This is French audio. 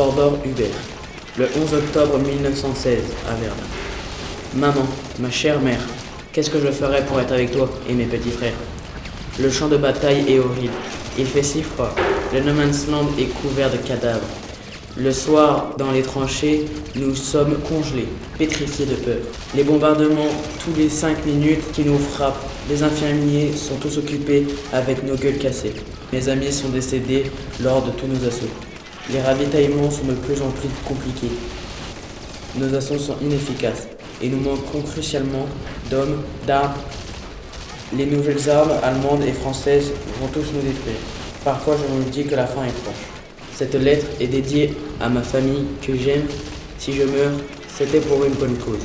Hubert. Le 11 octobre 1916, à Verdun. Maman, ma chère mère, qu'est-ce que je ferais pour être avec toi et mes petits frères? Le champ de bataille est horrible. Il fait si froid. Le No Man's Land est couvert de cadavres. Le soir, dans les tranchées, nous sommes congelés, pétrifiés de peur. Les bombardements, tous les cinq minutes, qui nous frappent. Les infirmiers sont tous occupés avec nos gueules cassées. Mes amis sont décédés lors de tous nos assauts. Les ravitaillements sont de plus en plus compliqués. Nos assauts sont inefficaces et nous manquons crucialement d'hommes, d'armes. Les nouvelles armes allemandes et françaises vont tous nous détruire. Parfois, je me dis que la fin est proche. Cette lettre est dédiée à ma famille que j'aime. Si je meurs, c'était pour une bonne cause.